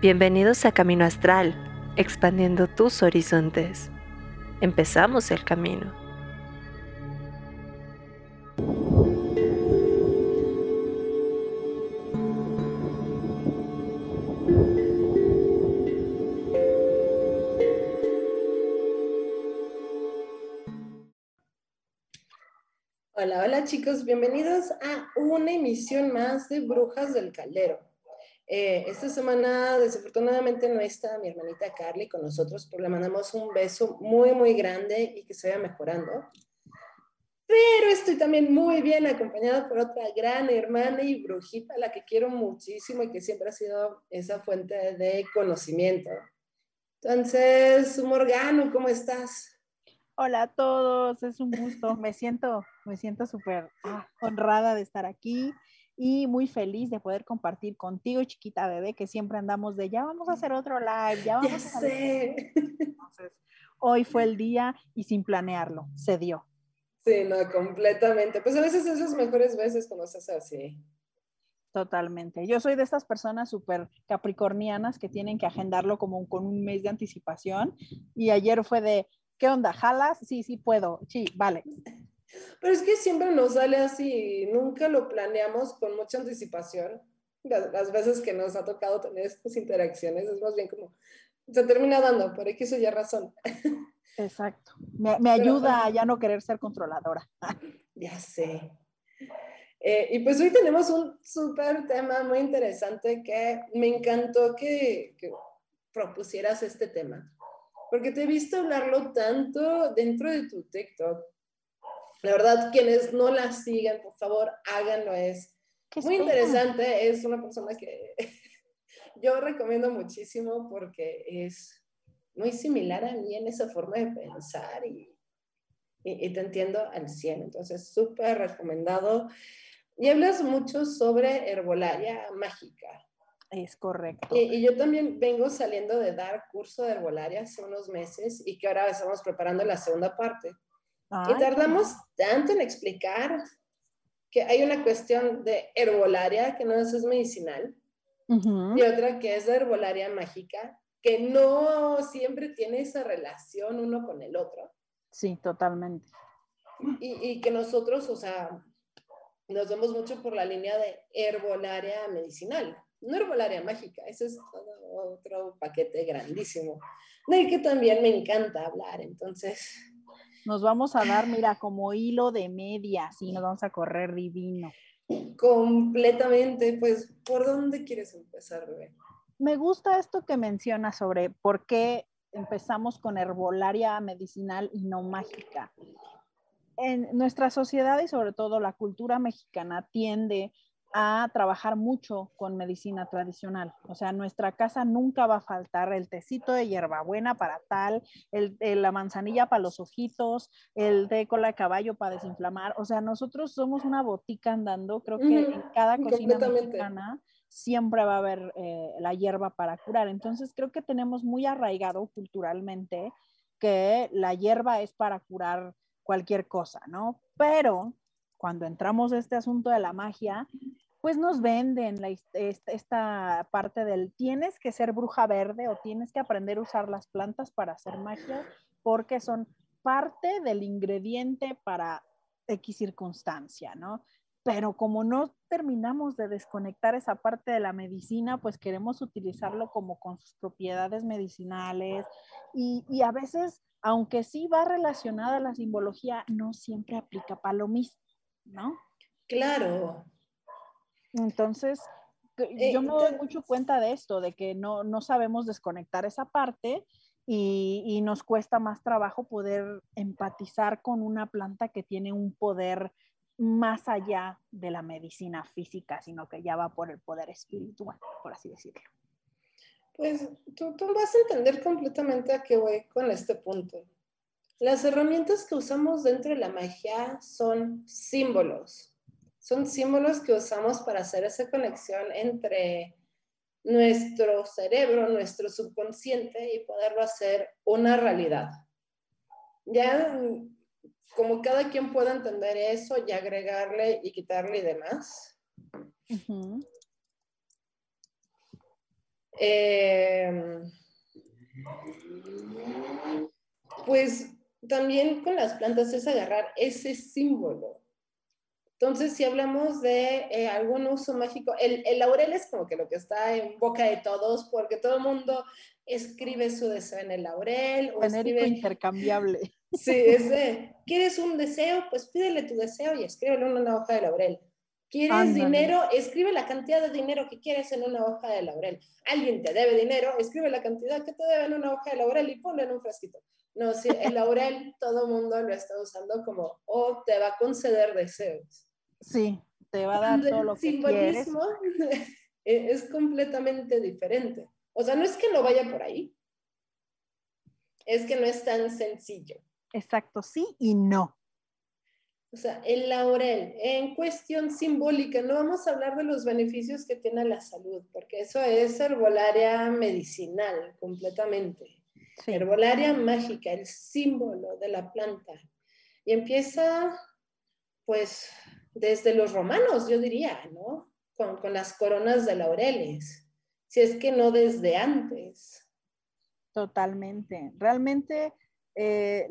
Bienvenidos a Camino Astral, expandiendo tus horizontes. Empezamos el camino. Hola, hola chicos, bienvenidos a una emisión más de Brujas del Caldero. Eh, esta semana desafortunadamente no está mi hermanita Carly con nosotros, pero le mandamos un beso muy, muy grande y que se vaya mejorando. Pero estoy también muy bien acompañada por otra gran hermana y brujita, la que quiero muchísimo y que siempre ha sido esa fuente de conocimiento. Entonces, Morgano, ¿cómo estás? Hola a todos, es un gusto. Me siento, me siento súper ah, honrada de estar aquí y muy feliz de poder compartir contigo, chiquita bebé, que siempre andamos de ya vamos a hacer otro live, ya vamos a hacer. Entonces, hoy fue el día y sin planearlo, se dio. Sí, no, completamente. Pues a veces esas mejores veces cuando se hace así. Totalmente. Yo soy de estas personas súper capricornianas que tienen que agendarlo como con un mes de anticipación. Y ayer fue de, ¿qué onda? ¿Jalas? Sí, sí puedo. Sí, vale. Pero es que siempre nos sale así, nunca lo planeamos con mucha anticipación. Las, veces que nos ha tocado tener estas interacciones es más bien como, se termina dando, por X o Y razón. Exacto. Me, ayuda a ya no querer ser controladora. ya sé. Eh, y pues hoy tenemos un súper tema muy interesante que me encantó que, que propusieras este tema, porque te he visto hablarlo tanto dentro de tu TikTok la verdad, quienes no la sigan, por favor, háganlo. Es muy interesante. Es una persona que yo recomiendo muchísimo porque es muy similar a mí en esa forma de pensar y, y, te entiendo al 100. Entonces, súper recomendado. Y hablas mucho sobre herbolaria mágica. Es correcto. Y, y, yo también vengo saliendo de dar curso de herbolaria hace unos meses y que ahora estamos preparando la segunda parte y tardamos tanto en explicar que hay una cuestión de herbolaria que no es medicinal y otra que es de herbolaria mágica que no siempre tiene esa relación uno con el otro. Sí, totalmente. Y, y que nosotros, o sea, nos vemos mucho por la línea de herbolaria medicinal, no herbolaria mágica, ese es todo otro paquete grandísimo, del que también me encanta hablar, entonces nos vamos a dar, mira, como hilo de media, y nos vamos a correr divino. Completamente, pues, ¿por dónde quieres empezar, bebé? Me gusta esto que mencionas sobre por qué empezamos con herbolaria medicinal y no mágica. En nuestra sociedad y sobre todo la cultura mexicana tiende a trabajar mucho con medicina tradicional. O sea, nuestra casa nunca va a faltar el tecito de hierbabuena para tal, el, la manzanilla para los ojitos, el té cola de caballo para desinflamar. O sea, nosotros somos una botica andando. Creo que en cada cocina mexicana siempre va a haber eh, la hierba para curar. Entonces, creo que tenemos muy arraigado culturalmente que la hierba es para curar cualquier cosa, ¿no? Pero cuando entramos a este asunto de la magia, pues nos venden esta, parte del tienes que ser bruja verde o tienes que aprender a usar las plantas para hacer magia porque son parte del ingrediente para X circunstancia, ¿no? Pero como no terminamos de desconectar esa parte de la medicina, pues queremos utilizarlo como con sus propiedades medicinales y, y a veces, aunque sí va relacionada a la simbología, no siempre aplica para lo mismo. ¿No? Claro. Entonces, eh, yo me doy mucho cuenta de esto, de que no, no sabemos desconectar esa parte y, y, nos cuesta más trabajo poder empatizar con una planta que tiene un poder más allá de la medicina física, sino que ya va por el poder espiritual, por así decirlo. Pues tú, tú vas a entender completamente a qué voy con este punto. Las herramientas que usamos dentro de la magia son símbolos. Son símbolos que usamos para hacer esa conexión entre nuestro cerebro, nuestro subconsciente y poderlo hacer una realidad. Ya como cada quien pueda entender eso y agregarle y quitarle y demás. Eh, pues también con las plantas es agarrar ese símbolo. Entonces, si hablamos de eh, algún uso mágico, el, el, laurel es como que lo que está en boca de todos, porque todo el mundo escribe su deseo en el laurel. O escribe, intercambiable. Sí, es de, ¿quieres un deseo? Pues pídele tu deseo y escríbelo en una hoja de laurel. ¿Quieres dinero? Escribe la cantidad de dinero que quieres en una hoja de laurel. Alguien te debe dinero, escribe la cantidad que te debe en una hoja de laurel y ponlo en un frasquito. No, si el laurel todo el mundo lo está usando como, o te va a conceder deseos. Sí, te va a dar todo lo que simbolismo es completamente diferente. O sea, no es que no vaya por ahí, es que no es tan sencillo. Exacto, sí y no. O sea, el laurel, en cuestión simbólica, no vamos a hablar de los beneficios que tiene la salud, porque eso es herbolaria medicinal completamente. Herbolaria mágica, el símbolo de la planta. Y empieza, pues, desde los romanos, yo diría, ¿no? Con, con las coronas de laureles, si es que no desde antes. Totalmente. Realmente eh,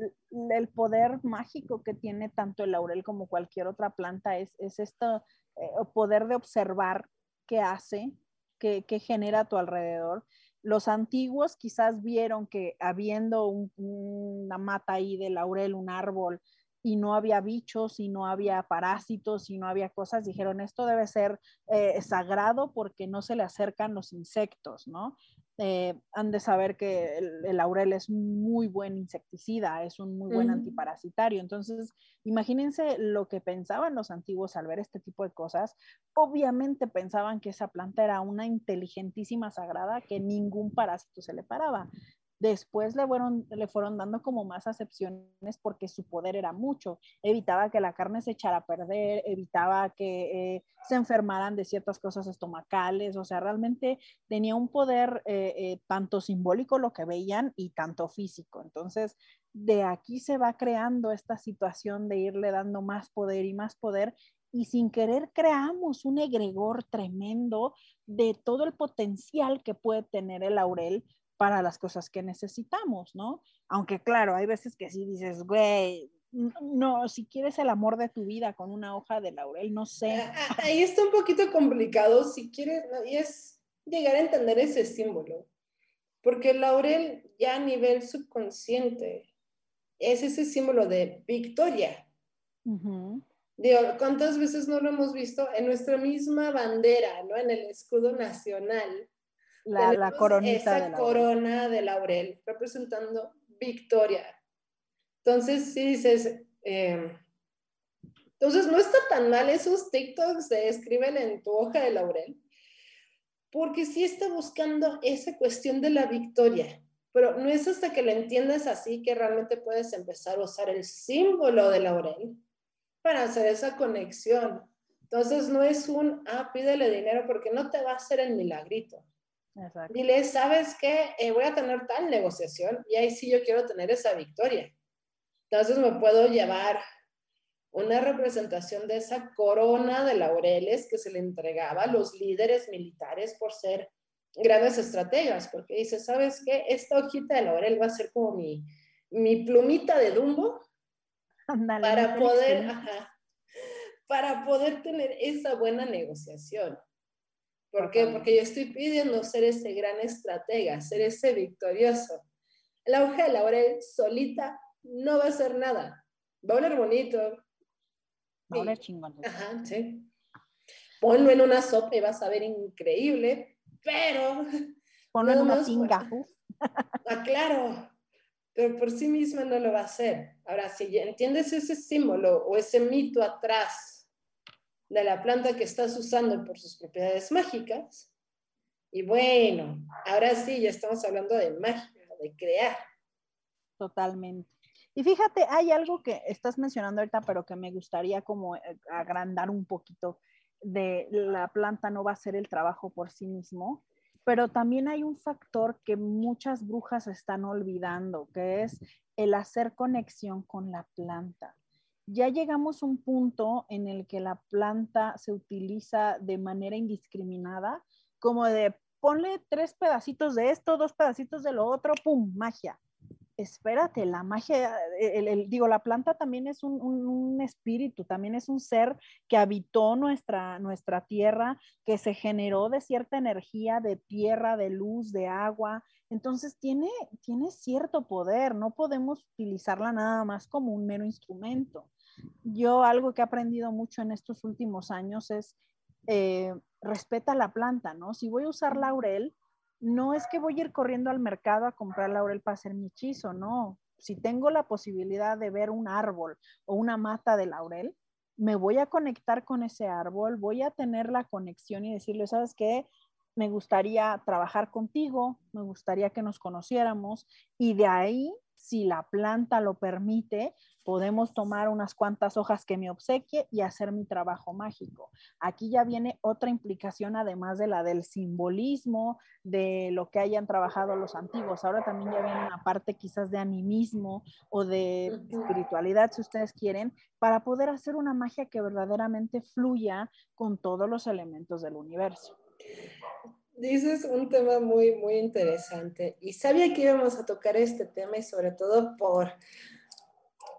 el poder mágico que tiene tanto el laurel como cualquier otra planta es, es esto eh, poder de observar qué hace, qué, genera a tu alrededor. Los antiguos quizás vieron que habiendo una mata ahí de laurel, un árbol, y no había bichos, y no había parásitos, y no había cosas, dijeron, esto debe ser eh, sagrado porque no se le acercan los insectos, ¿no? Eh, han de saber que el, laurel es muy buen insecticida, es un muy buen antiparasitario. Entonces, imagínense lo que pensaban los antiguos al ver este tipo de cosas. Obviamente pensaban que esa planta era una inteligentísima sagrada que ningún parásito se le paraba. Después le fueron, le fueron dando como más acepciones porque su poder era mucho. Evitaba que la carne se echara a perder, evitaba que eh, se enfermaran de ciertas cosas estomacales, o sea, realmente tenía un poder eh, eh, tanto simbólico lo que veían y tanto físico. Entonces, de aquí se va creando esta situación de irle dando más poder y más poder y sin querer creamos un egregor tremendo de todo el potencial que puede tener el laurel para las cosas que necesitamos, ¿no? Aunque claro, hay veces que sí dices, güey, no, si quieres el amor de tu vida con una hoja de laurel, no sé. Ah, ah, ahí está un poquito complicado, si quieres, y es llegar a entender ese símbolo, porque el laurel ya a nivel subconsciente es ese símbolo de victoria. Digo, ¿cuántas veces no lo hemos visto en nuestra misma bandera, ¿no? En el escudo nacional la, la coronita esa corona de laurel representando victoria. Entonces, sí dices, em, entonces no está tan mal esos TikToks de escriben en tu hoja de laurel, porque sí está buscando esa cuestión de la victoria, pero no es hasta que lo entiendas así que realmente puedes empezar a usar el símbolo de laurel para hacer esa conexión. Entonces no es un, ah, pídele dinero porque no te va a hacer el milagrito. Dile, ¿sabes qué? Eh, voy a tener tal negociación y ahí sí yo quiero tener esa victoria. Entonces me puedo llevar una representación de esa corona de laureles que se le entregaba a los líderes militares por ser grandes estrategas, porque dice, ¿sabes qué? Esta hojita de laurel va a ser como mi, mi plumita de Dumbo para poder, para poder tener esa buena negociación. ¿Por qué? Porque yo estoy pidiendo ser ese gran estratega, ser ese victorioso. La hoja de laurel solita no va a hacer nada. Va a oler bonito. Va a oler chingón. Ajá, sí. Ponlo en una sopa y vas a ver increíble, pero... Ponlo en una tinga. Ah, claro, pero por sí misma no lo va a hacer. Ahora, si entiendes ese símbolo o ese mito atrás de la planta que estás usando por sus propiedades mágicas. Y bueno, ahora sí, ya estamos hablando de magia, de crear. Totalmente. Y fíjate, hay algo que estás mencionando ahorita, pero que me gustaría como eh, agrandar un poquito de la planta no va a hacer el trabajo por sí mismo, pero también hay un factor que muchas brujas están olvidando, que es el hacer conexión con la planta ya llegamos a un punto en el que la planta se utiliza de manera indiscriminada, como de ponle tres pedacitos de esto, dos pedacitos de lo otro, ¡pum! Magia. Espérate, la magia, el, digo, la planta también es un, un, espíritu, también es un ser que habitó nuestra, nuestra tierra, que se generó de cierta energía de tierra, de luz, de agua. Entonces tiene, tiene cierto poder, no podemos utilizarla nada más como un mero instrumento. Yo algo que he aprendido mucho en estos últimos años es eh, respeta la planta, ¿no? Si voy a usar laurel, no es que voy a ir corriendo al mercado a comprar laurel para hacer mi hechizo, no. Si tengo la posibilidad de ver un árbol o una mata de laurel, me voy a conectar con ese árbol, voy a tener la conexión y decirle, ¿sabes qué? Me gustaría trabajar contigo, me gustaría que nos conociéramos y de ahí si la planta lo permite, podemos tomar unas cuantas hojas que me obsequie y hacer mi trabajo mágico. Aquí ya viene otra implicación además de la del simbolismo, de lo que hayan trabajado los antiguos. Ahora también ya viene una parte quizás de animismo o de espiritualidad, si ustedes quieren, para poder hacer una magia que verdaderamente fluya con todos los elementos del universo dices un tema muy, muy interesante y sabía que íbamos a tocar este tema y sobre todo por,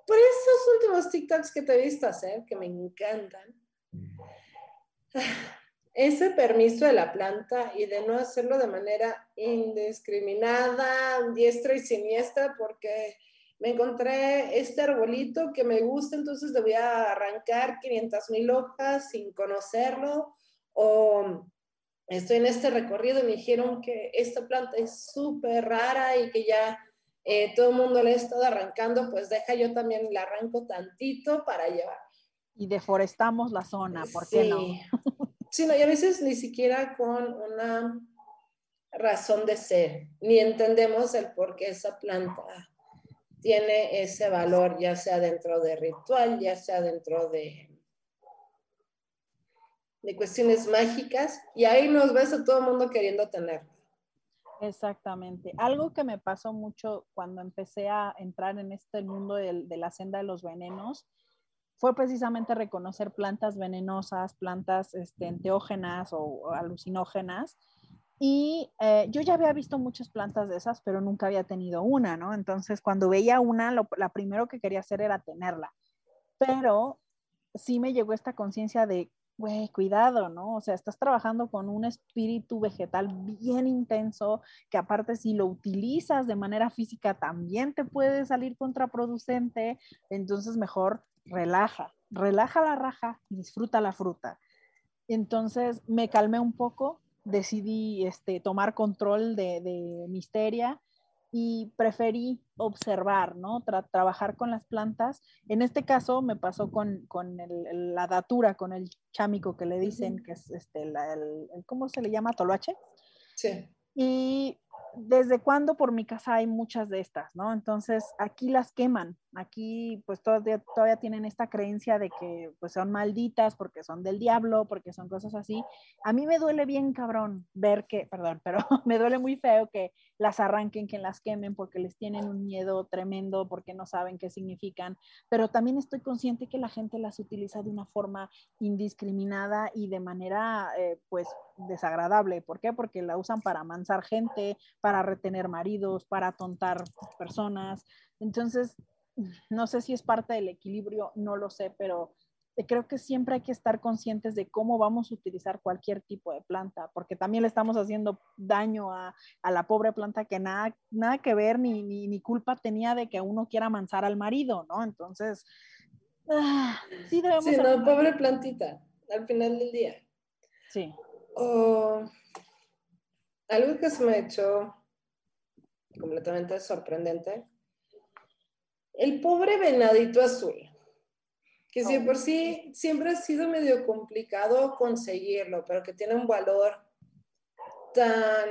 por esos últimos TikToks que te he visto hacer, que me encantan. Ese permiso de la planta y de no hacerlo de manera indiscriminada, diestra y siniestra, porque me encontré este arbolito que me gusta, entonces le voy a arrancar 500 mil hojas sin conocerlo, o estoy en este recorrido y me dijeron que esta planta es súper rara y que ya eh, todo el mundo le ha estado arrancando, pues deja yo también la arranco tantito para llevar. Y deforestamos la zona, ¿por qué no? sí, no, y a veces ni siquiera con una razón de ser, ni entendemos el por qué esa planta tiene ese valor, ya sea dentro de ritual, ya sea dentro de de cuestiones mágicas y ahí nos ves a todo el mundo queriendo tenerlo. Exactamente. Algo que me pasó mucho cuando empecé a entrar en este mundo de, la senda de los venenos fue precisamente reconocer plantas venenosas, plantas este, enteógenas o, alucinógenas. Y eh, yo ya había visto muchas plantas de esas, pero nunca había tenido una, ¿no? Entonces, cuando veía una, lo, primero que quería hacer era tenerla. Pero sí me llegó esta conciencia de güey, cuidado, ¿no? O sea, estás trabajando con un espíritu vegetal bien intenso, que aparte si lo utilizas de manera física también te puede salir contraproducente, entonces mejor relaja, relaja la raja y disfruta la fruta. Entonces me calmé un poco, decidí este, tomar control de, de Misteria y preferí observar, ¿no? trabajar con las plantas. En este caso me pasó con, con el, la datura, con el chámico que le dicen, que es este, el, ¿cómo se le llama? Toloache. Sí. Y desde cuándo por mi casa hay muchas de estas, ¿no? Entonces aquí las queman, aquí pues todavía, todavía tienen esta creencia de que pues son malditas porque son del diablo, porque son cosas así. A mí me duele bien cabrón ver que, perdón, pero me duele muy feo que las arranquen, que las quemen porque les tienen un miedo tremendo, porque no saben qué significan, pero también estoy consciente que la gente las utiliza de una forma indiscriminada y de manera eh, pues desagradable. ¿Por qué? Porque la usan para amansar gente, para retener maridos, para tontar personas. Entonces, no sé si es parte del equilibrio, no lo sé, pero creo que siempre hay que estar conscientes de cómo vamos a utilizar cualquier tipo de planta, porque también le estamos haciendo daño a, la pobre planta que nada, nada que ver ni, ni, culpa tenía de que uno quiera amansar al marido, ¿no? Entonces, ah, sí debemos... Sí, no, pobre plantita, al final del día. Sí. algo que se me ha hecho completamente sorprendente. El pobre venadito azul, que si por sí siempre ha sido medio complicado conseguirlo, pero que tiene un valor tan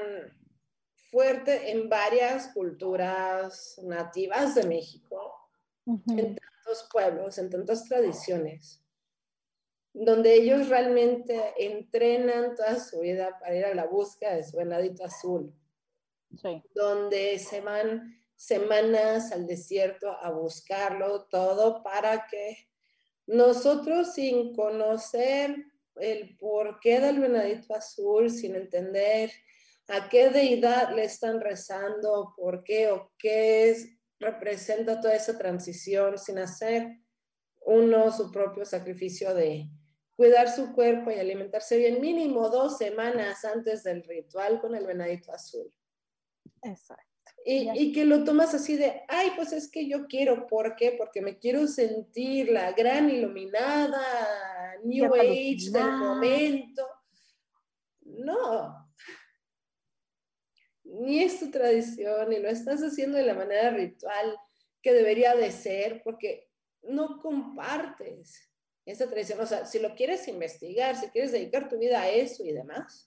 fuerte en varias culturas nativas de México, en tantos pueblos, en tantas tradiciones, donde ellos realmente entrenan toda su vida para ir a la búsqueda de su venadito azul donde se van semanas al desierto a buscarlo todo para que nosotros sin conocer el porqué del venadito azul, sin entender a qué deidad le están rezando, por qué o qué es, representa toda esa transición sin hacer uno su propio sacrificio de cuidar su cuerpo y alimentarse bien mínimo dos semanas antes del ritual con el venadito azul. Exacto. Y, que lo tomas así de, ay, pues es que yo quiero, ¿por qué? Porque me quiero sentir la gran iluminada, New Age del momento. No, ni es tu tradición, ni lo estás haciendo de la manera ritual que debería de ser, porque no compartes esa tradición. O sea, si lo quieres investigar, si quieres dedicar tu vida a eso y demás,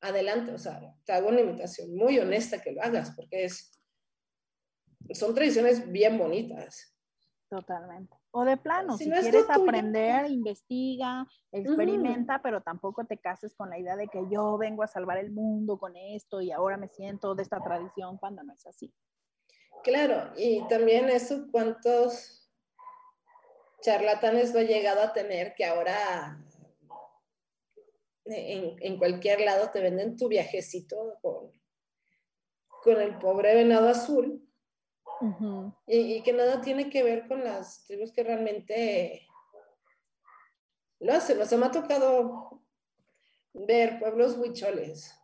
adelante. O sea, te hago una invitación muy honesta que lo hagas, porque es, son tradiciones bien bonitas. Totalmente. O de plano, si, quieres aprender, investiga, experimenta, pero tampoco te cases con la idea de que yo vengo a salvar el mundo con esto y ahora me siento de esta tradición cuando no es así. Claro, y también eso, ¿cuántos charlatanes lo he llegado a tener que ahora en, en cualquier lado te venden tu viajecito con, con el pobre venado azul? y, que nada tiene que ver con las tribus que realmente lo hacen. O sea, me ha tocado ver pueblos huicholes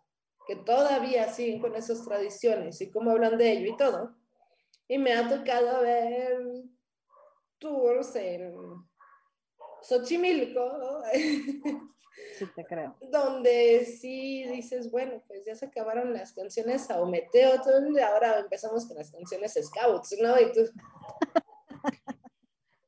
que todavía siguen con esas tradiciones y cómo hablan de ello y todo. Y me ha tocado ver tours en Xochimilco Sí, te creo. Donde sí dices, bueno, pues ya se acabaron las canciones a Ometeo, ahora empezamos con las canciones Scouts, ¿no? Y tú...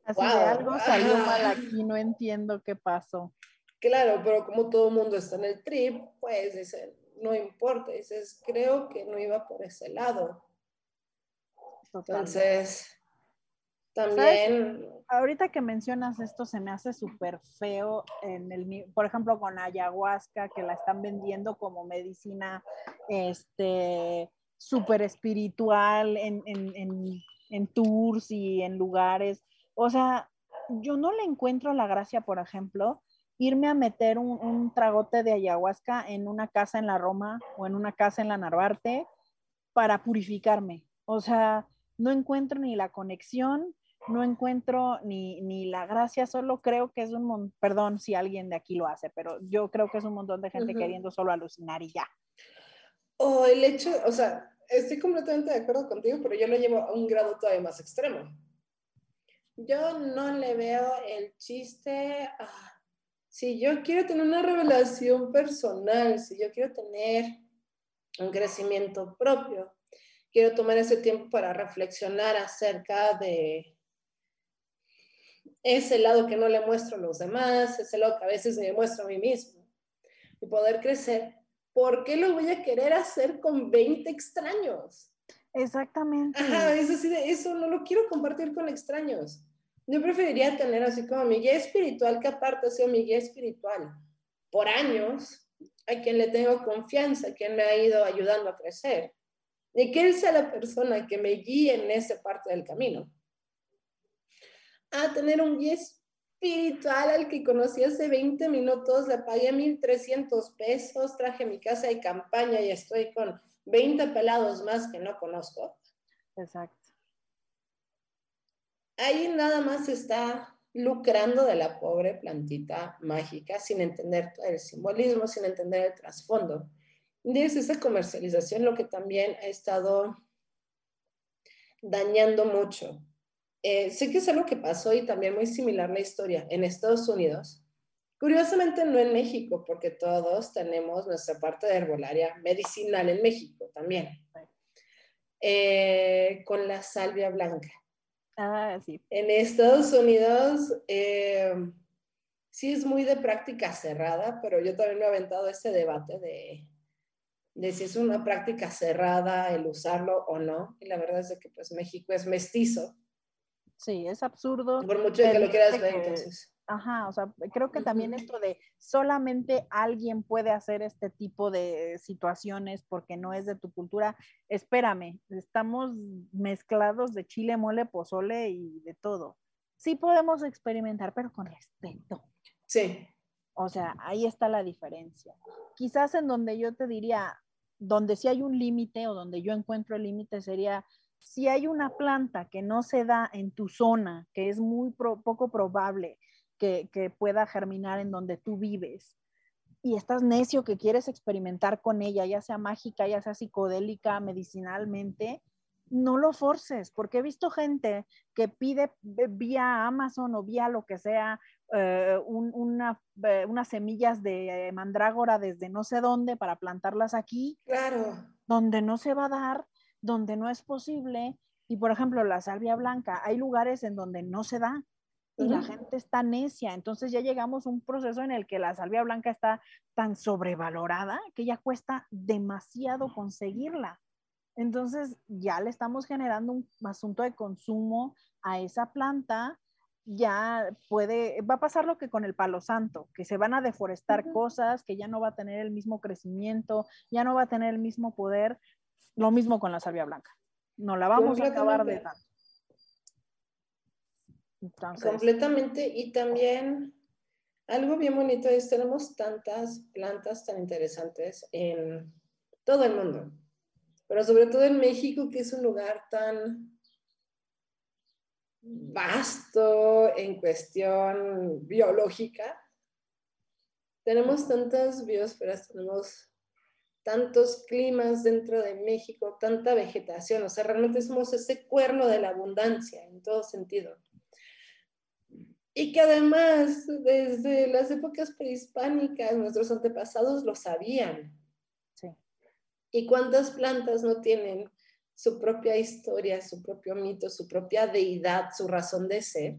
Así de algo salió mal aquí, no entiendo qué pasó. Claro, pero como todo el mundo está en el trip, pues dicen, no importa, dices, creo que no iba por ese lado. Entonces, también. Ahorita que mencionas esto, se me hace súper feo, en el, por ejemplo, con ayahuasca, que la están vendiendo como medicina este, súper espiritual en, en, en, tours y en lugares. O sea, yo no le encuentro la gracia, por ejemplo, irme a meter un, un, tragote de ayahuasca en una casa en la Roma o en una casa en la Narvarte para purificarme. O sea, no encuentro ni la conexión, no encuentro ni, ni, la gracia, solo creo que es un montón, perdón si alguien de aquí lo hace, pero yo creo que es un montón de gente queriendo solo alucinar y ya. O el hecho, o sea, estoy completamente de acuerdo contigo, pero yo lo llevo a un grado todavía más extremo. Yo no le veo el chiste, si yo quiero tener una revelación personal, si yo quiero tener un crecimiento propio, quiero tomar ese tiempo para reflexionar acerca de ese lado que no le muestro a los demás, ese lado que a veces me muestro a mí mismo y poder crecer. ¿Por qué lo voy a querer hacer con 20 extraños? Exactamente. Ajá, es así de eso, no lo quiero compartir con extraños. Yo preferiría tener así como mi guía espiritual, que aparte ha sido mi guía espiritual por años, a quien le tengo confianza, a quien me ha ido ayudando a crecer. Y que él sea la persona que me guíe en esa parte del camino a tener un guía espiritual al que conocí hace 20 minutos, le pagué 1.300 pesos, traje mi casa de campaña y estoy con 20 pelados más que no conozco. Exacto. Ahí nada más está lucrando de la pobre plantita mágica sin entender todo el simbolismo, sin entender el trasfondo. Es esa comercialización lo que también ha estado dañando mucho eh, sé que es algo que pasó y también muy similar la historia en Estados Unidos. Curiosamente no en México, porque todos tenemos nuestra parte de herbolaria medicinal en México también, eh, con la salvia blanca. Ah, sí. En Estados Unidos eh, sí es muy de práctica cerrada, pero yo también me he aventado ese debate de, de si es una práctica cerrada el usarlo o no. Y la verdad es que pues México es mestizo Sí, es absurdo. Por mucho que lo quieras ver, entonces. Ajá, o sea, creo que también esto de solamente alguien puede hacer este tipo de situaciones porque no es de tu cultura. Espérame, estamos mezclados de chile, mole, pozole y de todo. Sí podemos experimentar, pero con respeto. Sí. O sea, ahí está la diferencia. Quizás en donde yo te diría, donde sí hay un límite o donde yo encuentro el límite sería si hay una planta que no se da en tu zona, que es muy poco probable que, que, pueda germinar en donde tú vives, y estás necio que quieres experimentar con ella, ya sea mágica, ya sea psicodélica, medicinalmente, no lo forces, porque he visto gente que pide vía Amazon o vía lo que sea eh, una, eh, unas semillas de mandrágora desde no sé dónde para plantarlas aquí. Claro. Donde no se va a dar, donde no es posible. Y por ejemplo, la salvia blanca, hay lugares en donde no se da y la gente está necia. Entonces ya llegamos a un proceso en el que la salvia blanca está tan sobrevalorada que ya cuesta demasiado conseguirla. Entonces ya le estamos generando un asunto de consumo a esa planta. Ya puede, va a pasar lo que con el palo santo, que se van a deforestar cosas, que ya no va a tener el mismo crecimiento, ya no va a tener el mismo poder. Lo mismo con la salvia blanca. No la vamos a acabar de tanto. Completamente. Y también algo bien bonito es, tenemos tantas plantas tan interesantes en todo el mundo, pero sobre todo en México, que es un lugar tan vasto en cuestión biológica. Tenemos tantas biosferas, tenemos tantos climas dentro de México, tanta vegetación, o sea, realmente somos ese cuerno de la abundancia en todo sentido. Y que además, desde las épocas prehispánicas, nuestros antepasados lo sabían. Sí. ¿Y cuántas plantas no tienen su propia historia, su propio mito, su propia deidad, su razón de ser,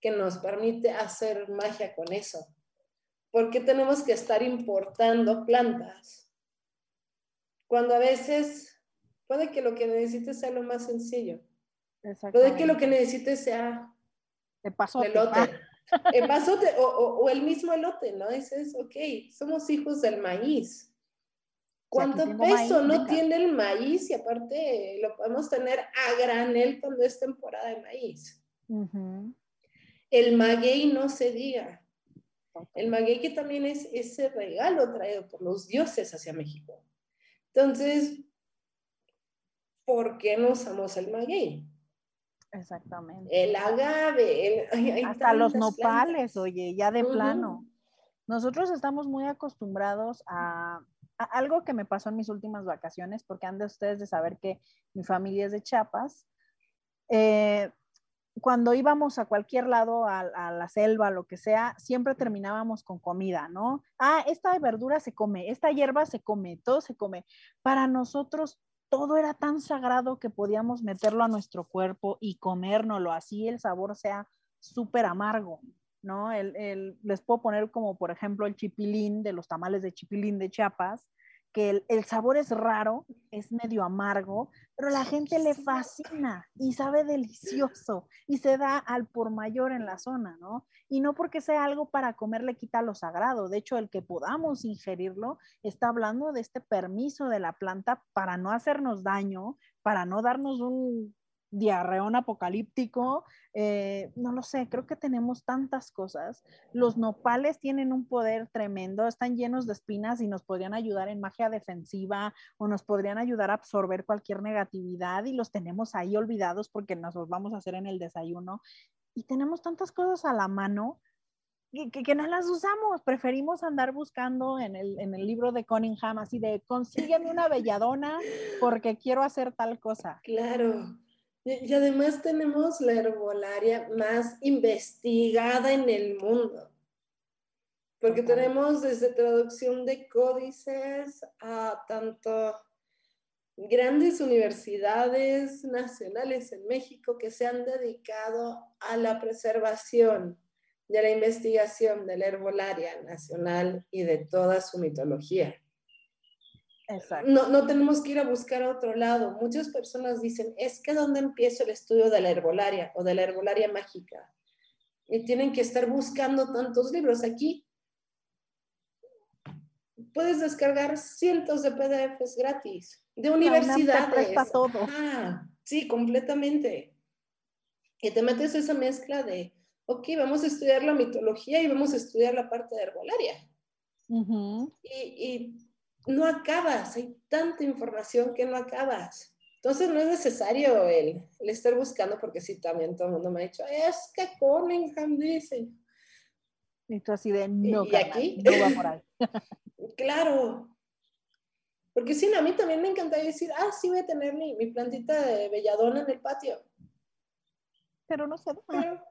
que nos permite hacer magia con eso? ¿Por qué tenemos que estar importando plantas? Cuando a veces puede que lo que necesites sea lo más sencillo. Puede que lo que necesites sea pasote. Elote. El pasote o, el mismo elote, ¿no? Dices, ok, somos hijos del maíz. ¿Cuánto peso no tiene el maíz? Y aparte lo podemos tener a granel cuando es temporada de maíz. El maguey no se diga. El maguey que también es ese regalo traído por los dioses hacia México. Entonces, ¿por qué no usamos el maguey? Exactamente. El agave, hasta los nopales, oye, ya de plano. Nosotros estamos muy acostumbrados a, algo que me pasó en mis últimas vacaciones, porque han de ustedes de saber que mi familia es de Chiapas. Eh, cuando íbamos a cualquier lado, a, a, la selva, lo que sea, siempre terminábamos con comida, ¿no? Ah, esta verdura se come, esta hierba se come, todo se come. Para nosotros todo era tan sagrado que podíamos meterlo a nuestro cuerpo y comérnoslo, así el sabor sea súper amargo, ¿no? El, les puedo poner como, por ejemplo, el chipilín de los tamales de chipilín de Chiapas, que el, sabor es raro, es medio amargo, pero la gente le fascina y sabe delicioso y se da al por mayor en la zona, ¿no? Y no porque sea algo para comer le quita lo sagrado, de hecho el que podamos ingerirlo está hablando de este permiso de la planta para no hacernos daño, para no darnos un diarreón apocalíptico, eh, no lo sé, creo que tenemos tantas cosas. Los nopales tienen un poder tremendo, están llenos de espinas y nos podrían ayudar en magia defensiva o nos podrían ayudar a absorber cualquier negatividad y los tenemos ahí olvidados porque nos los vamos a hacer en el desayuno. Y tenemos tantas cosas a la mano que, que, no las usamos. Preferimos andar buscando en el, en el libro de Cunningham, así de consígueme una belladona porque quiero hacer tal cosa. Claro. Y además tenemos la herbolaria más investigada en el mundo, porque tenemos desde traducción de códices a tanto grandes universidades nacionales en México que se han dedicado a la preservación y a la investigación de la herbolaria nacional y de toda su mitología. No, no tenemos que ir a buscar a otro lado. Muchas personas dicen, es que ¿dónde empiezo el estudio de la herbolaria o de la herbolaria mágica? Y tienen que estar buscando tantos libros. Aquí puedes descargar cientos de PDFs gratis de universidades. todo. sí, completamente. Y te metes esa mezcla de, ok, vamos a estudiar la mitología y vamos a estudiar la parte de herbolaria. y, y no acabas, hay tanta información que no acabas. Entonces no es necesario el, el estar buscando, porque sí, también todo el mundo me ha dicho, es que Cunningham dice. Y tú así de, no, ¿Y aquí? no va por ahí. claro. Porque sí, a mí también me encantaría decir, ah, sí voy a tener mi, mi plantita de belladona en el patio. Pero no se da. Pero,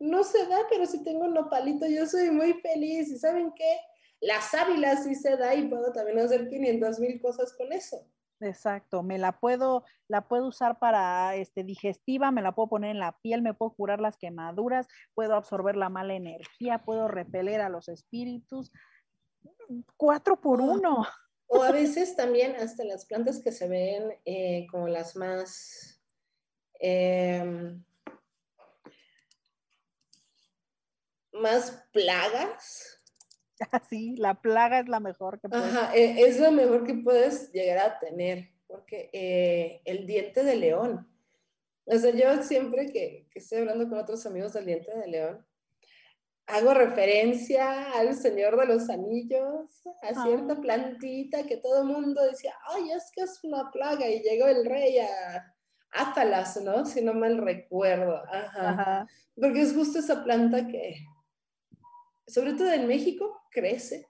no se da, pero si tengo un nopalito, yo soy muy feliz. ¿Y saben qué? La sábila sí se da y puedo también hacer 500 mil cosas con eso. Exacto, me la puedo, la puedo usar para este, digestiva, me la puedo poner en la piel, me puedo curar las quemaduras, puedo absorber la mala energía, puedo repeler a los espíritus. Cuatro por uno. O a veces también hasta las plantas que se ven eh, como las más eh, más plagas. Sí, la plaga es la mejor que puedes. Ajá, e, es lo mejor que puedes llegar a tener, porque eh, el diente de león. O sea, yo siempre que, que, estoy hablando con otros amigos del diente de león, hago referencia al Señor de los Anillos, a cierta ah. plantita que todo el mundo decía, ay, es que es una plaga, y llegó el rey a Átalas, ¿no? Si no mal recuerdo. Ajá. Ajá. Porque es justo esa planta que, sobre todo en México, crece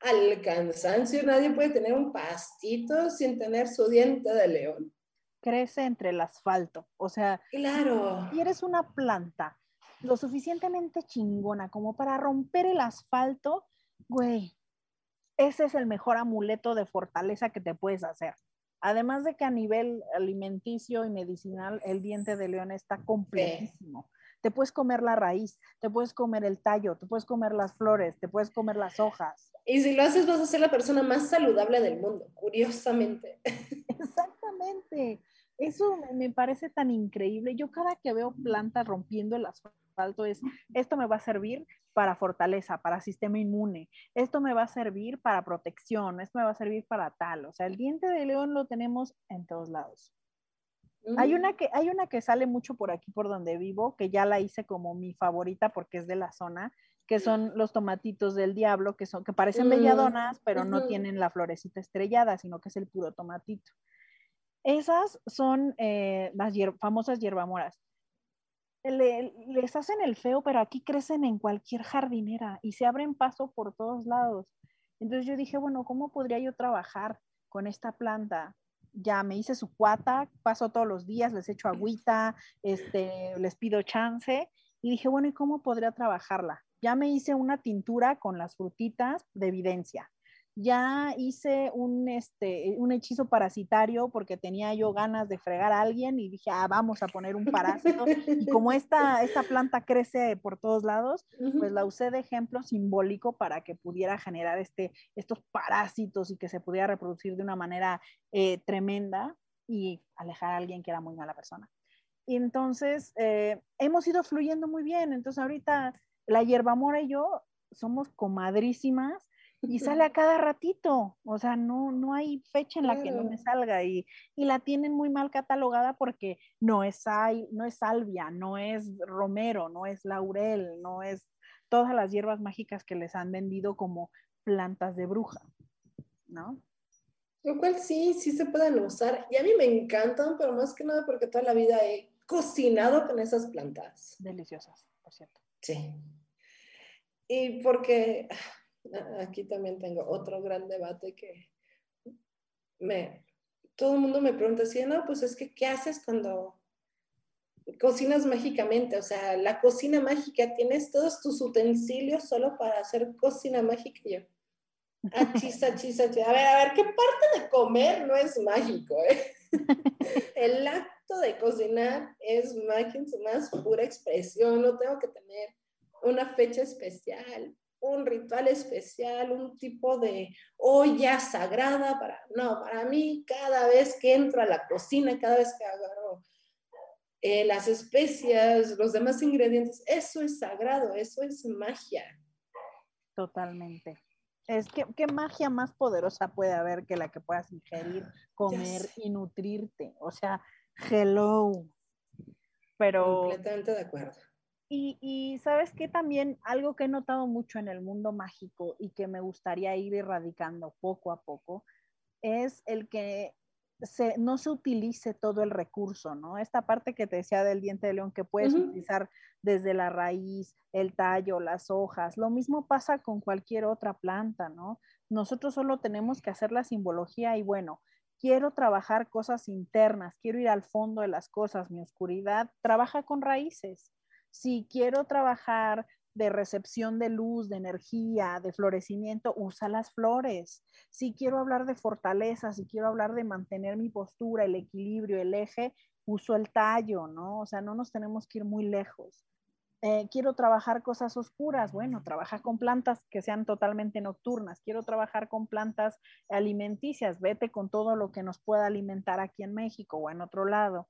al cansancio. Nadie puede tener un pastito sin tener su diente de león. Crece entre el asfalto. O sea, claro. Y eres una planta lo suficientemente chingona como para romper el asfalto, güey. Ese es el mejor amuleto de fortaleza que te puedes hacer. Además de que a nivel alimenticio y medicinal, el diente de león está completísimo. Te puedes comer la raíz, te puedes comer el tallo, te puedes comer las flores, te puedes comer las hojas. Y si lo haces vas a ser la persona más saludable del mundo, curiosamente. Exactamente. Eso me parece tan increíble. Yo cada que veo plantas rompiendo el asfalto es, esto me va a servir para fortaleza, para sistema inmune, esto me va a servir para protección, esto me va a servir para tal. O sea, el diente de león lo tenemos en todos lados. Hay, una que, hay una que sale mucho por aquí, por donde vivo, que ya la hice como mi favorita porque es de la zona, que son los tomatitos del diablo, que, son, que parecen belladonas, pero no tienen la florecita estrellada, sino que es el puro tomatito. Esas son eh, las famosas hierbamoras. les hacen el feo, pero aquí crecen en cualquier jardinera y se abren paso por todos lados. Entonces yo dije, bueno, ¿cómo podría yo trabajar con esta planta? Ya me hice su cuata, paso todos los días, les echo agüita, este, les pido chance y dije, bueno, ¿y cómo podría trabajarla? Ya me hice una tintura con las frutitas de evidencia. Ya hice un, este, un hechizo parasitario porque tenía yo ganas de fregar a alguien y dije, ah, vamos a poner un parásito. Y como esta, esta planta crece por todos lados, pues la usé de ejemplo simbólico para que pudiera generar este, estos parásitos y que se pudiera reproducir de una manera eh, tremenda y alejar a alguien que era muy mala persona. Y entonces eh, hemos ido fluyendo muy bien. Entonces ahorita la hierba mora y yo somos comadrísimas y sale a cada ratito, o sea, no, no hay fecha en la que no me salga y, la tienen muy mal catalogada porque no es, no es salvia, no es romero, no es laurel, no es todas las hierbas mágicas que les han vendido como plantas de bruja, ¿no? Lo cual sí, sí se pueden usar y a mí me encantan, pero más que nada porque toda la vida he cocinado con esas plantas. Deliciosas, por cierto. Sí. Y porque aquí también tengo otro gran debate que me, todo el mundo me pregunta si no, pues es que, ¿qué haces cuando cocinas mágicamente? O sea, la cocina mágica, tienes todos tus utensilios solo para hacer cocina mágica. Y yo, achis, achis, A ver, a ver, ¿qué parte de comer no es mágico? Eh? El acto de cocinar es magia en su más pura expresión. No tengo que tener una fecha especial un ritual especial, un tipo de olla sagrada para, no, para mí cada vez que entro a la cocina, cada vez que agarro eh, las especias, los demás ingredientes, eso es sagrado, eso es magia. Totalmente. Es que qué magia más poderosa puede haber que la que puedas ingerir, comer y nutrirte. O sea, hello. Pero completamente de acuerdo Y, sabes que también algo que he notado mucho en el mundo mágico y que me gustaría ir erradicando poco a poco es el que no se utilice todo el recurso, ¿no? Esta parte que te decía del diente de león que puedes utilizar desde la raíz, el tallo, las hojas. Lo mismo pasa con cualquier otra planta, ¿no? Nosotros solo tenemos que hacer la simbología y bueno, quiero trabajar cosas internas, quiero ir al fondo de las cosas, mi oscuridad, trabaja con raíces. Si quiero trabajar de recepción de luz, de energía, de florecimiento, usa las flores. Si quiero hablar de fortaleza, si quiero hablar de mantener mi postura, el equilibrio, el eje, uso el tallo, ¿no? O sea, no nos tenemos que ir muy lejos. Eh, quiero trabajar cosas oscuras, bueno, trabaja con plantas que sean totalmente nocturnas, quiero trabajar con plantas alimenticias, vete con todo lo que nos pueda alimentar aquí en México o en otro lado.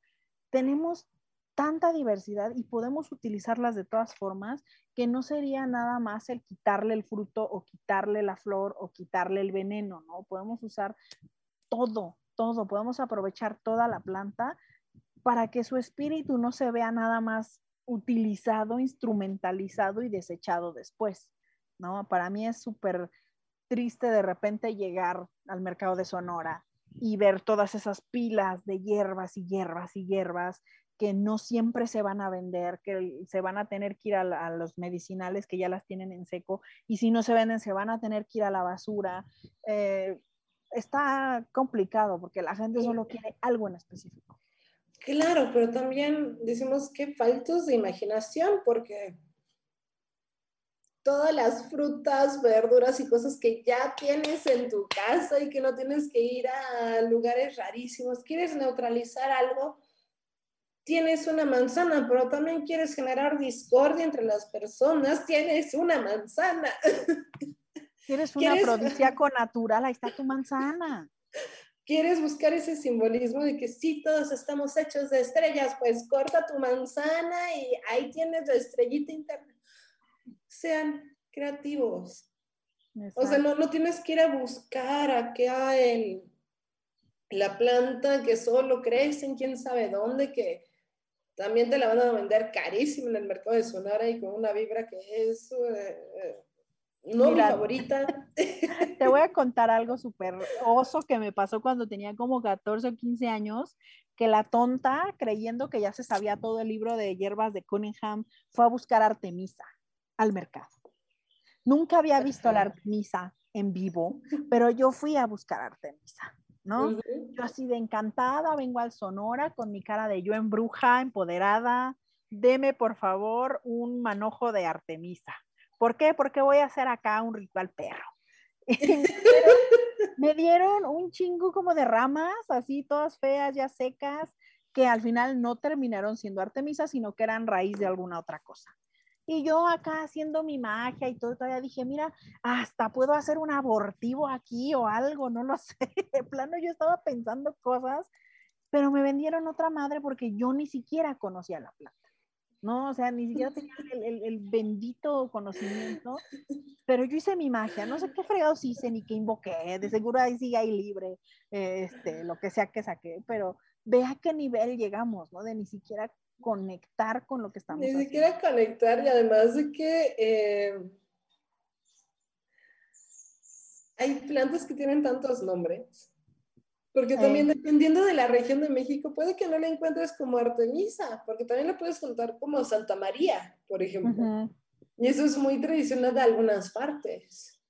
Tenemos tanta diversidad y podemos utilizarlas de todas formas que no sería nada más el quitarle el fruto o quitarle la flor o quitarle el veneno, ¿no? Podemos usar todo, todo, podemos aprovechar toda la planta para que su espíritu no se vea nada más utilizado, instrumentalizado y desechado después, ¿no? Para mí es súper triste de repente llegar al mercado de Sonora y ver todas esas pilas de hierbas y hierbas y hierbas que no siempre se van a vender, que se van a tener que ir a, los medicinales que ya las tienen en seco y si no se venden se van a tener que ir a la basura. Eh, está complicado porque la gente solo quiere algo en específico. Claro, pero también decimos que faltos de imaginación porque todas las frutas, verduras y cosas que ya tienes en tu casa y que no tienes que ir a lugares rarísimos, quieres neutralizar algo, tienes una manzana, pero también quieres generar discordia entre las personas, tienes una manzana. Quieres un afrodisíaco natural, ahí está tu manzana quieres buscar ese simbolismo de que sí, todos estamos hechos de estrellas, pues corta tu manzana y ahí tienes la estrellita interna. Sean creativos. O sea, no, no, tienes que ir a buscar a qué hay la planta que solo crece en quién sabe dónde, que también te la van a vender carísimo en el mercado de Sonora y con una vibra que es eh, no, mi favorita. Te voy a contar algo súper oso que me pasó cuando tenía como 14 o 15 años, que la tonta, creyendo que ya se sabía todo el libro de hierbas de Cunningham, fue a buscar Artemisa al mercado. Nunca había visto la Artemisa en vivo, pero yo fui a buscar Artemisa, ¿no? Yo así de encantada, vengo al Sonora con mi cara de yo en bruja, empoderada, deme por favor un manojo de Artemisa. ¿Por qué? Porque voy a hacer acá un ritual perro. me, dieron, un chingo como de ramas, así todas feas, ya secas, que al final no terminaron siendo Artemisa, sino que eran raíz de alguna otra cosa. Y yo acá haciendo mi magia y todo, todavía dije, mira, hasta puedo hacer un abortivo aquí o algo, no lo sé. De plano yo estaba pensando cosas, pero me vendieron otra madre porque yo ni siquiera conocía la planta. ¿no? O sea, ni siquiera tenía el, bendito conocimiento, pero yo hice mi magia, no sé qué fregados hice ni qué invoqué, de seguro ahí sigue ahí libre, este, lo que sea que saqué, pero ve a qué nivel llegamos, ¿no? De ni siquiera conectar con lo que estamos. Ni siquiera conectar y además de que eh, hay plantas que tienen tantos nombres porque también dependiendo de la región de México, puede que no la encuentres como Artemisa, porque también la puedes contar como Santa María, por ejemplo. Y eso es muy tradicional de algunas partes.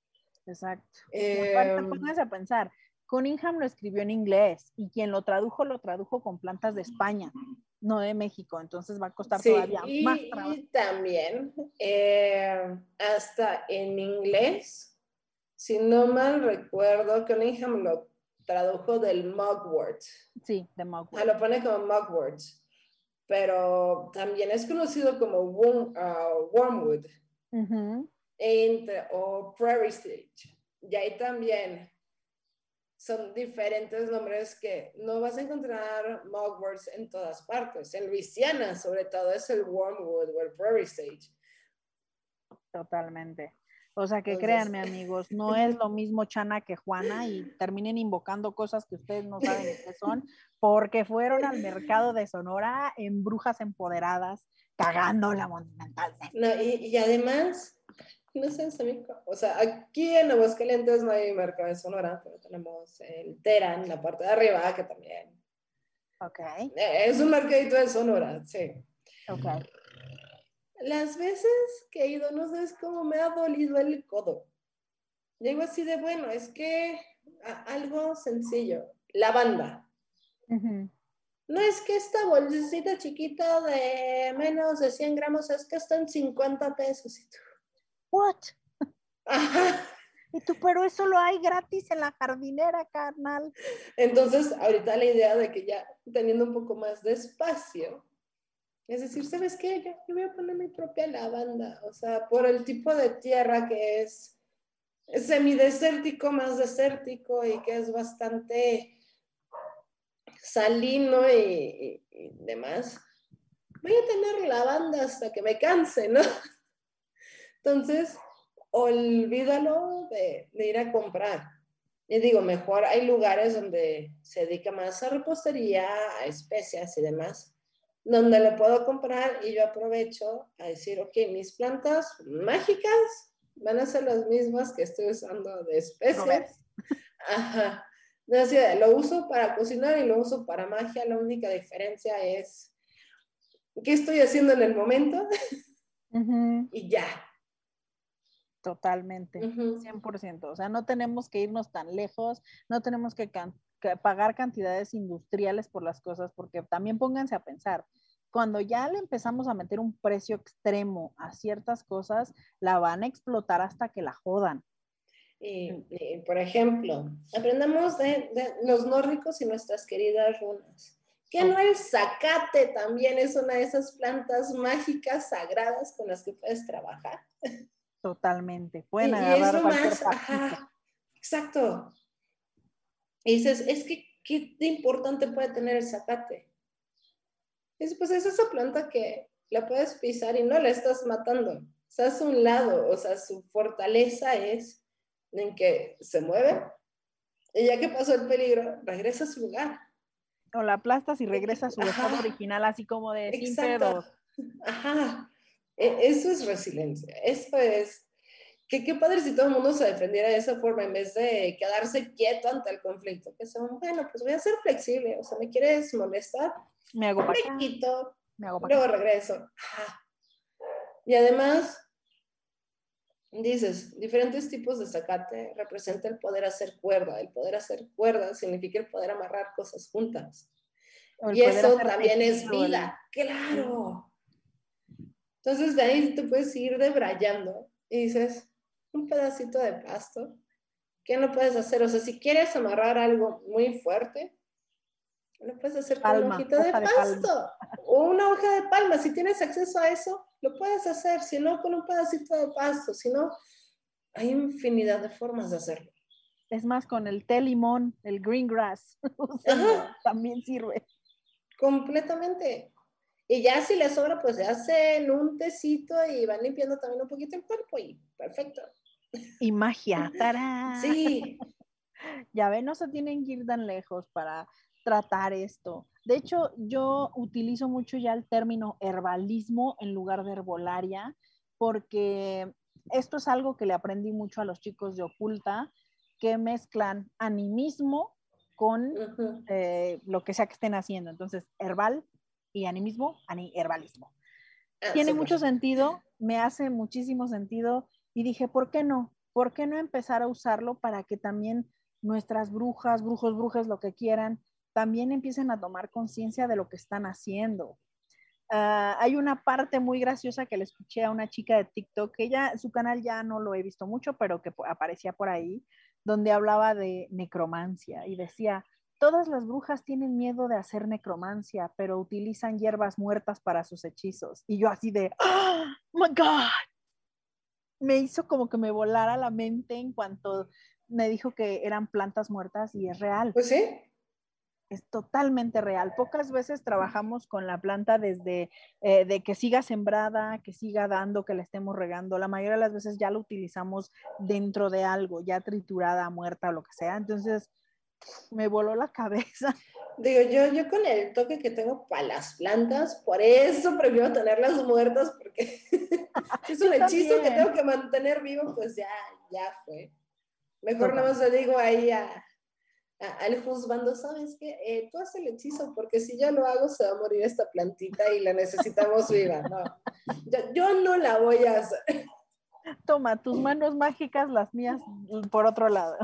Exacto. Eh, aparte, a pensar, Cunningham lo escribió en inglés y quien lo tradujo, lo tradujo con plantas de España, no de México. Entonces va a costar todavía más trabajo. Y también, eh, hasta en inglés, si no mal recuerdo, Cunningham lo tradujo del mugwort. Sí, de mugwort. Ah, lo pone como mugwort. Pero también es conocido como ah, wormwood. o prairie sage. Y ahí también son diferentes nombres que no vas a encontrar mugworts en todas partes. En Luisiana, sobre todo, es el wormwood o el prairie sage. Totalmente. O sea que créanme amigos, no es lo mismo Chana que Juana y terminen invocando cosas que ustedes no saben qué son, porque fueron al mercado de Sonora en brujas empoderadas, cagándola monumentalmente. No, y, y además, no sé, o sea, aquí en Aguascalientes no hay mercado de Sonora, pero tenemos el Teran, en la parte de arriba, que también. Ok. Es un mercadito de Sonora, sí. Ok. Las veces que he ido, no sabes cómo me ha dolido el codo. Llego así de, bueno, es que algo sencillo, lavanda. No es que esta bolsita chiquita de menos de 100 gramos, es que está en 50 pesos. Y tú, ¿what? Y tú, pero eso lo hay gratis en la jardinera, carnal. Entonces, ahorita la idea de que ya teniendo un poco más de espacio, es decir, ¿sabes qué? Yo, voy a poner mi propia lavanda, o sea, por el tipo de tierra que es, semidesértico, más desértico y que es bastante salino y, demás. Voy a tener lavanda hasta que me canse, ¿no? Entonces, olvídalo de, de, ir a comprar. Y digo, mejor hay lugares donde se dedica más a repostería, a especias y demás donde lo puedo comprar y yo aprovecho a decir, ok, mis plantas mágicas van a ser las mismas que estoy usando de especies. Ajá. lo uso para cocinar y lo uso para magia. La única diferencia es qué estoy haciendo en el momento y ya. Totalmente, 100%. O sea, no tenemos que irnos tan lejos, no tenemos que pagar cantidades industriales por las cosas, porque también pónganse a pensar, cuando ya le empezamos a meter un precio extremo a ciertas cosas, la van a explotar hasta que la jodan. Y, por ejemplo, aprendamos de, los nórdicos y nuestras queridas runas. Que no el zacate también es una de esas plantas mágicas sagradas con las que puedes trabajar. Totalmente. Pueden agarrar más, exacto. Y dices, es que, ¿qué importante puede tener el zacate? Es, pues es esa planta que la puedes pisar y no la estás matando. O sea, es un lado, o sea, su fortaleza es en que se mueve y ya que pasó el peligro, regresa a su lugar. O la aplastas y regresa a su estado original, así como de Exacto. Ajá. E, eso es resiliencia. Eso es que qué padre si todo el mundo se defendiera de esa forma en vez de quedarse quieto ante el conflicto. Que son, bueno, pues voy a ser flexible, o sea, me quieres molestar, me hago me quito, me hago luego regreso. Y además, dices, diferentes tipos de zacate representa el poder hacer cuerda. El poder hacer cuerda significa el poder amarrar cosas juntas. Y eso también es vida, claro. Entonces de ahí te puedes ir debrayando y dices, un pedacito de pasto. ¿Qué no puedes hacer? O sea, si quieres amarrar algo muy fuerte, lo puedes hacer con una hojita de pasto o una hoja de palma. Si tienes acceso a eso, lo puedes hacer. Si no, con un pedacito de pasto. Si no, hay infinidad de formas de hacerlo. Es más, con el té limón, el green grass, también sirve. Completamente. Y ya si le sobra, pues se hacen un tecito y van limpiando también un poquito el cuerpo y perfecto. Y magia, ¡tarán! Sí. ya ven, no se tienen que ir tan lejos para tratar esto. De hecho, yo utilizo mucho ya el término herbalismo en lugar de herbolaria, porque esto es algo que le aprendí mucho a los chicos de Oculta, que mezclan animismo con eh, lo que sea que estén haciendo. Entonces, herbal y animismo, herbalismo. Ah, Tiene mucho sentido, me hace muchísimo sentido y dije, ¿por qué no? ¿Por qué no empezar a usarlo para que también nuestras brujas, brujos, brujas, lo que quieran, también empiecen a tomar conciencia de lo que están haciendo? Ah, hay una parte muy graciosa que le escuché a una chica de TikTok, que ella, su canal ya no lo he visto mucho, pero que aparecía por ahí, donde hablaba de necromancia y decía, Todas las brujas tienen miedo de hacer necromancia, pero utilizan hierbas muertas para sus hechizos. Y yo así de, ¡Oh, my God! Me hizo como que me volara la mente en cuanto me dijo que eran plantas muertas y es real. Pues sí. es totalmente real. Pocas veces trabajamos con la planta desde eh, de que siga sembrada, que siga dando, que la estemos regando. La mayoría de las veces ya la utilizamos dentro de algo, ya triturada, muerta o lo que sea. Entonces, me voló la cabeza. Digo, yo, yo con el toque que tengo para las plantas, por eso prefiero tenerlas muertas, porque es un hechizo que tengo que mantener vivo, pues ya, ya fue. Mejor nada más le digo ahí a, al juzgando, ¿sabes qué? Eh, tú haces el hechizo, porque si yo lo hago se va a morir esta plantita y la necesitamos viva. No, yo, no la voy a hacer. Toma, tus manos mágicas, las mías por otro lado.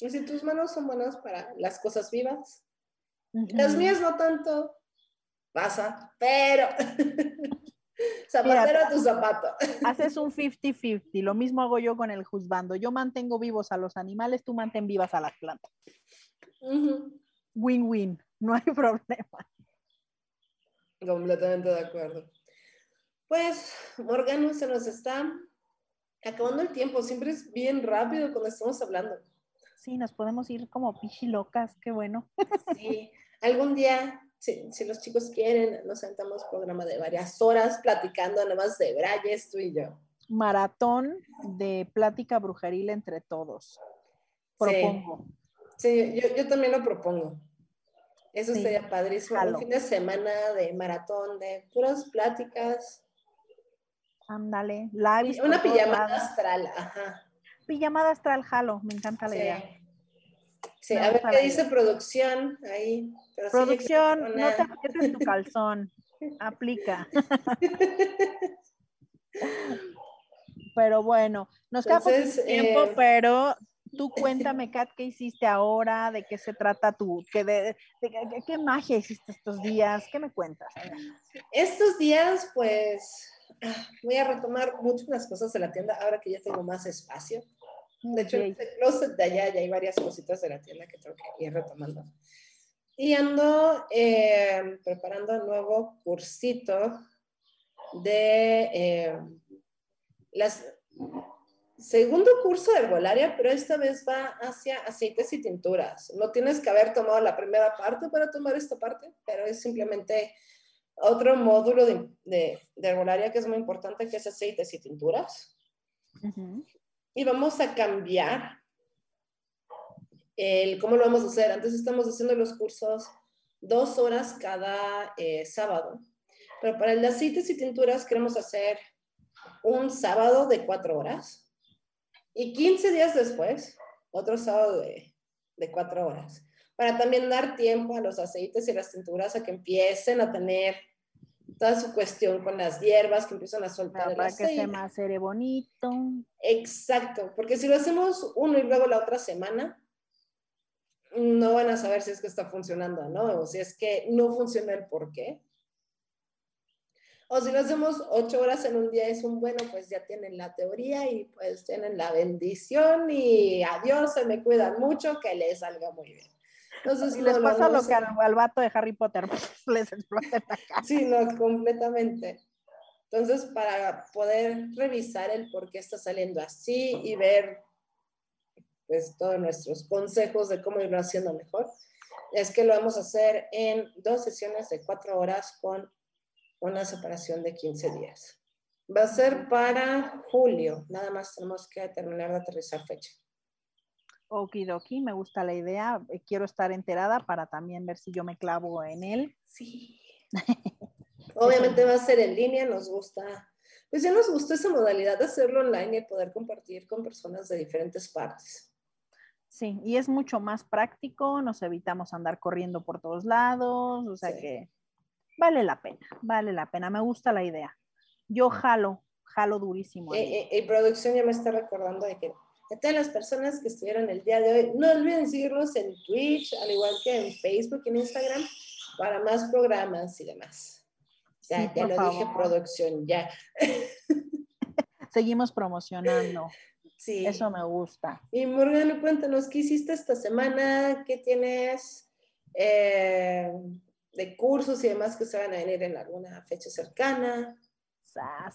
Y si tus manos son buenas para las cosas vivas, las mías no tanto, pasa, pero zapatero a tu zapato. Haces un 50-50, lo mismo hago yo con el juzgando. Yo mantengo vivos a los animales, tú mantén vivas a las plantas. Win-win, no hay problema. Completamente de acuerdo. Pues, Morgano, se nos está acabando el tiempo. Siempre es bien rápido cuando estamos hablando sí, nos podemos ir como pichilocas, qué bueno. Sí, algún día, si, los chicos quieren, nos sentamos programa de varias horas platicando nada más de Brayes, tú y yo. Maratón de plática brujeril entre todos. Propongo. Sí, yo, también lo propongo. Eso sería padrísimo. Un fin de semana de maratón, de puras pláticas. Ándale, live. Una pijamada astral, ajá. Pijamada astral, jalo, me encanta la idea. Sí, a ver qué dice producción ahí. producción, no te aprietes tu calzón. Aplica. pero bueno, nos queda poco tiempo, eh, pero tú cuéntame, Kat, ¿qué hiciste ahora? ¿De qué se trata tú? ¿Qué, de, ¿Qué magia hiciste estos días? ¿Qué me cuentas? Estos días, pues, ah, voy a retomar muchas cosas de la tienda ahora que ya tengo más espacio. De hecho, en el closet de allá ya hay varias cositas de la tienda que tengo que ir retomando. Y ando eh, preparando un nuevo cursito de eh, las segundo curso de herbolaria, pero esta vez va hacia aceites y tinturas. No tienes que haber tomado la primera parte para tomar esta parte, pero es simplemente otro módulo de, de, herbolaria que es muy importante, que es aceites y tinturas. Uh y vamos a cambiar el cómo lo vamos a hacer. Antes estamos haciendo los cursos dos horas cada eh, sábado, pero para el de aceites y tinturas queremos hacer un sábado de cuatro horas y 15 días después otro sábado de, de cuatro horas, para también dar tiempo a los aceites y las tinturas a que empiecen a tener toda su cuestión con las hierbas que empiezan a soltar. Para que se más bonito. Exacto, porque si lo hacemos uno y luego la otra semana, no van a saber si es que está funcionando no, o si es que no funciona el por qué. O si lo hacemos ocho horas en un día, es un bueno, pues ya tienen la teoría y pues tienen la bendición y adiós, se me cuidan mucho, que les salga muy bien. Entonces, si les pasa lo, que al, vato de Harry Potter, les explota la cara. Sí, no, completamente. Entonces, para poder revisar el por qué está saliendo así y ver pues todos nuestros consejos de cómo irlo haciendo mejor, es que lo vamos a hacer en dos sesiones de cuatro horas con una separación de 15 días. Va a ser para julio, nada más tenemos que terminar de aterrizar fecha. Okidoki, me gusta la idea. Eh, quiero estar enterada para también ver si yo me clavo en él. Sí. Obviamente va a ser en línea, nos gusta. Pues ya nos gustó esa modalidad de hacerlo online y poder compartir con personas de diferentes partes. Sí, y es mucho más práctico, nos evitamos andar corriendo por todos lados, o sea que vale la pena, vale la pena, me gusta la idea. Yo jalo, jalo durísimo. Y, eh, eh, producción ya me está recordando de que a todas las personas que estuvieron el día de hoy. No olviden seguirnos en Twitch, al igual que en Facebook y en Instagram, para más programas y demás. Ya, ya lo dije, producción, ya. Seguimos promocionando. Sí. Eso me gusta. Y Morgana, cuéntanos, ¿qué hiciste esta semana? ¿Qué tienes eh, de cursos y demás que se van a venir en alguna fecha cercana?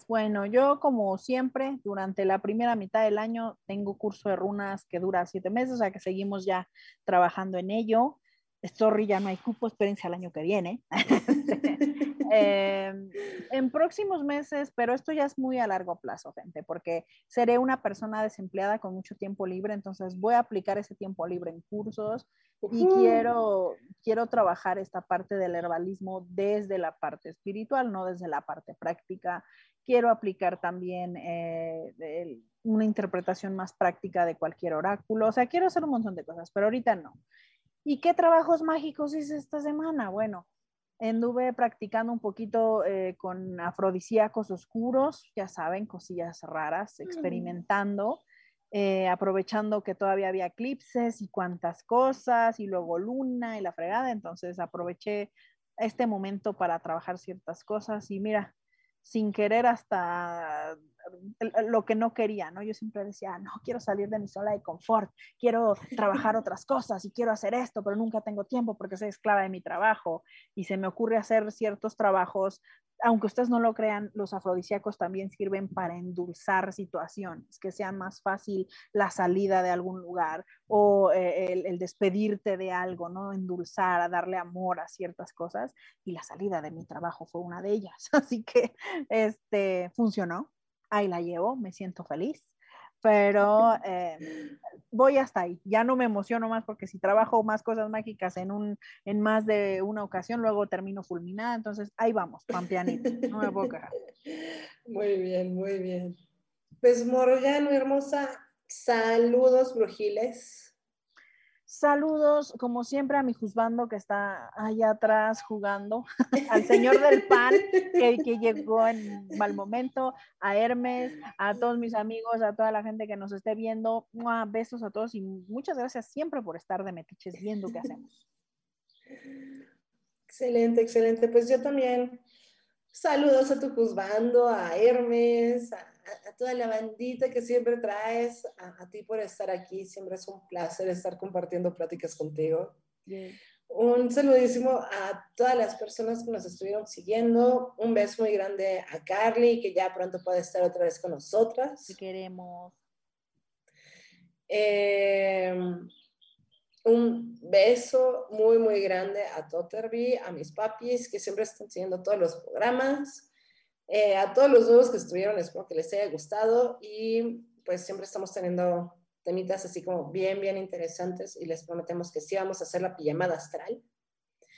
Bueno, yo como siempre, durante la primera mitad del año tengo curso de runas que dura siete meses, o sea que seguimos ya trabajando en ello. Sorry, ya no hay cupo, espérense al año que viene. Em, en próximos meses, pero esto ya es muy a largo plazo, gente, porque seré una persona desempleada con mucho tiempo libre, entonces voy a aplicar ese tiempo libre en cursos y quiero, quiero trabajar esta parte del herbalismo desde la parte espiritual, no desde la parte práctica. Quiero aplicar también eh, una interpretación más práctica de cualquier oráculo, o sea, quiero hacer un montón de cosas, pero ahorita no. ¿Y qué trabajos mágicos hice esta semana? Bueno, anduve practicando un poquito eh, con afrodisíacos oscuros, ya saben, cosillas raras, experimentando, eh, aprovechando que todavía había eclipses y cuantas cosas, y luego luna y la fregada, entonces aproveché este momento para trabajar ciertas cosas y mira, sin querer hasta lo que no quería, ¿no? Yo siempre decía, no, quiero salir de mi zona de confort, quiero trabajar otras cosas y quiero hacer esto, pero nunca tengo tiempo porque soy esclava de mi trabajo y se me ocurre hacer ciertos trabajos aunque ustedes no lo crean, los afrodisíacos también sirven para endulzar situaciones, que sea más fácil la salida de algún lugar o eh, el, despedirte de algo, ¿no? Endulzar, a darle amor a ciertas cosas. Y la salida de mi trabajo fue una de ellas. Así que este, funcionó ahí la llevo, me siento feliz, pero eh, voy hasta ahí. Ya no me emociono más porque si trabajo más cosas mágicas en, un, en más de una ocasión, luego termino fulminada. Entonces, ahí vamos, pampeanito, no me puedo quejar. Muy bien, muy bien. Pues Morgano, hermosa, saludos, brujiles. Saludos, como siempre, a mi juzbando que está allá atrás jugando, al señor del pan que, que, llegó en mal momento, a Hermes, a todos mis amigos, a toda la gente que nos esté viendo. Besos a todos y muchas gracias siempre por estar de metiches viendo qué hacemos. Excelente, excelente. Pues yo también saludos a tu juzbando, a Hermes, a a, toda la bandita que siempre traes, a, ti por estar aquí. Siempre es un placer estar compartiendo pláticas contigo. Un saludísimo a todas las personas que nos estuvieron siguiendo. Un beso muy grande a Carly, que ya pronto puede estar otra vez con nosotras. Te queremos. Em, un beso muy, muy grande a Totterby, a mis papis, que siempre están siguiendo todos los programas. Eh, a todos los nuevos que estuvieron, espero que les haya gustado y pues siempre estamos teniendo temitas así como bien, bien interesantes y les prometemos que sí vamos a hacer la pijamada astral.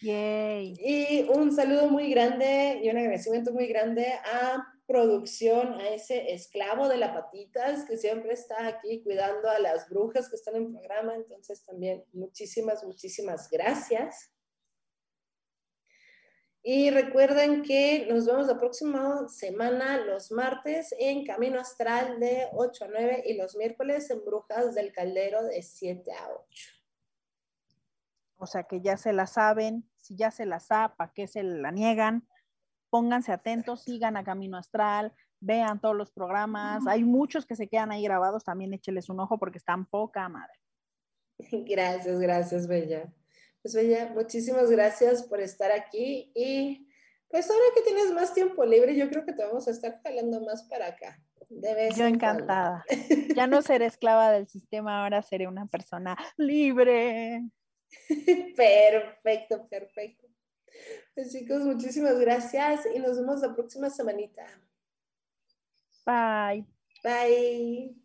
Y un saludo muy grande y un agradecimiento muy grande a producción, a ese esclavo de la patitas que siempre está aquí cuidando a las brujas que están en programa. Entonces también muchísimas, muchísimas gracias. Y recuerden que nos vemos la próxima semana, los martes, en Camino Astral de 8 a 9 y los miércoles en Brujas del Caldero de 7 a 8. O sea que ya se la saben, si ya se la saben, ¿para qué se la niegan? Pónganse atentos, sigan a Camino Astral, vean todos los programas. Hay muchos que se quedan ahí grabados, también écheles un ojo porque están poca madre. Gracias, gracias, Bella. Pues Bella, muchísimas gracias por estar aquí y pues ahora que tienes más tiempo libre, yo creo que te vamos a estar jalando más para acá. yo encantada. Ya no seré esclava del sistema, ahora seré una persona libre. Perfecto, perfecto. Pues chicos, muchísimas gracias y nos vemos la próxima semanita. Bye. Bye.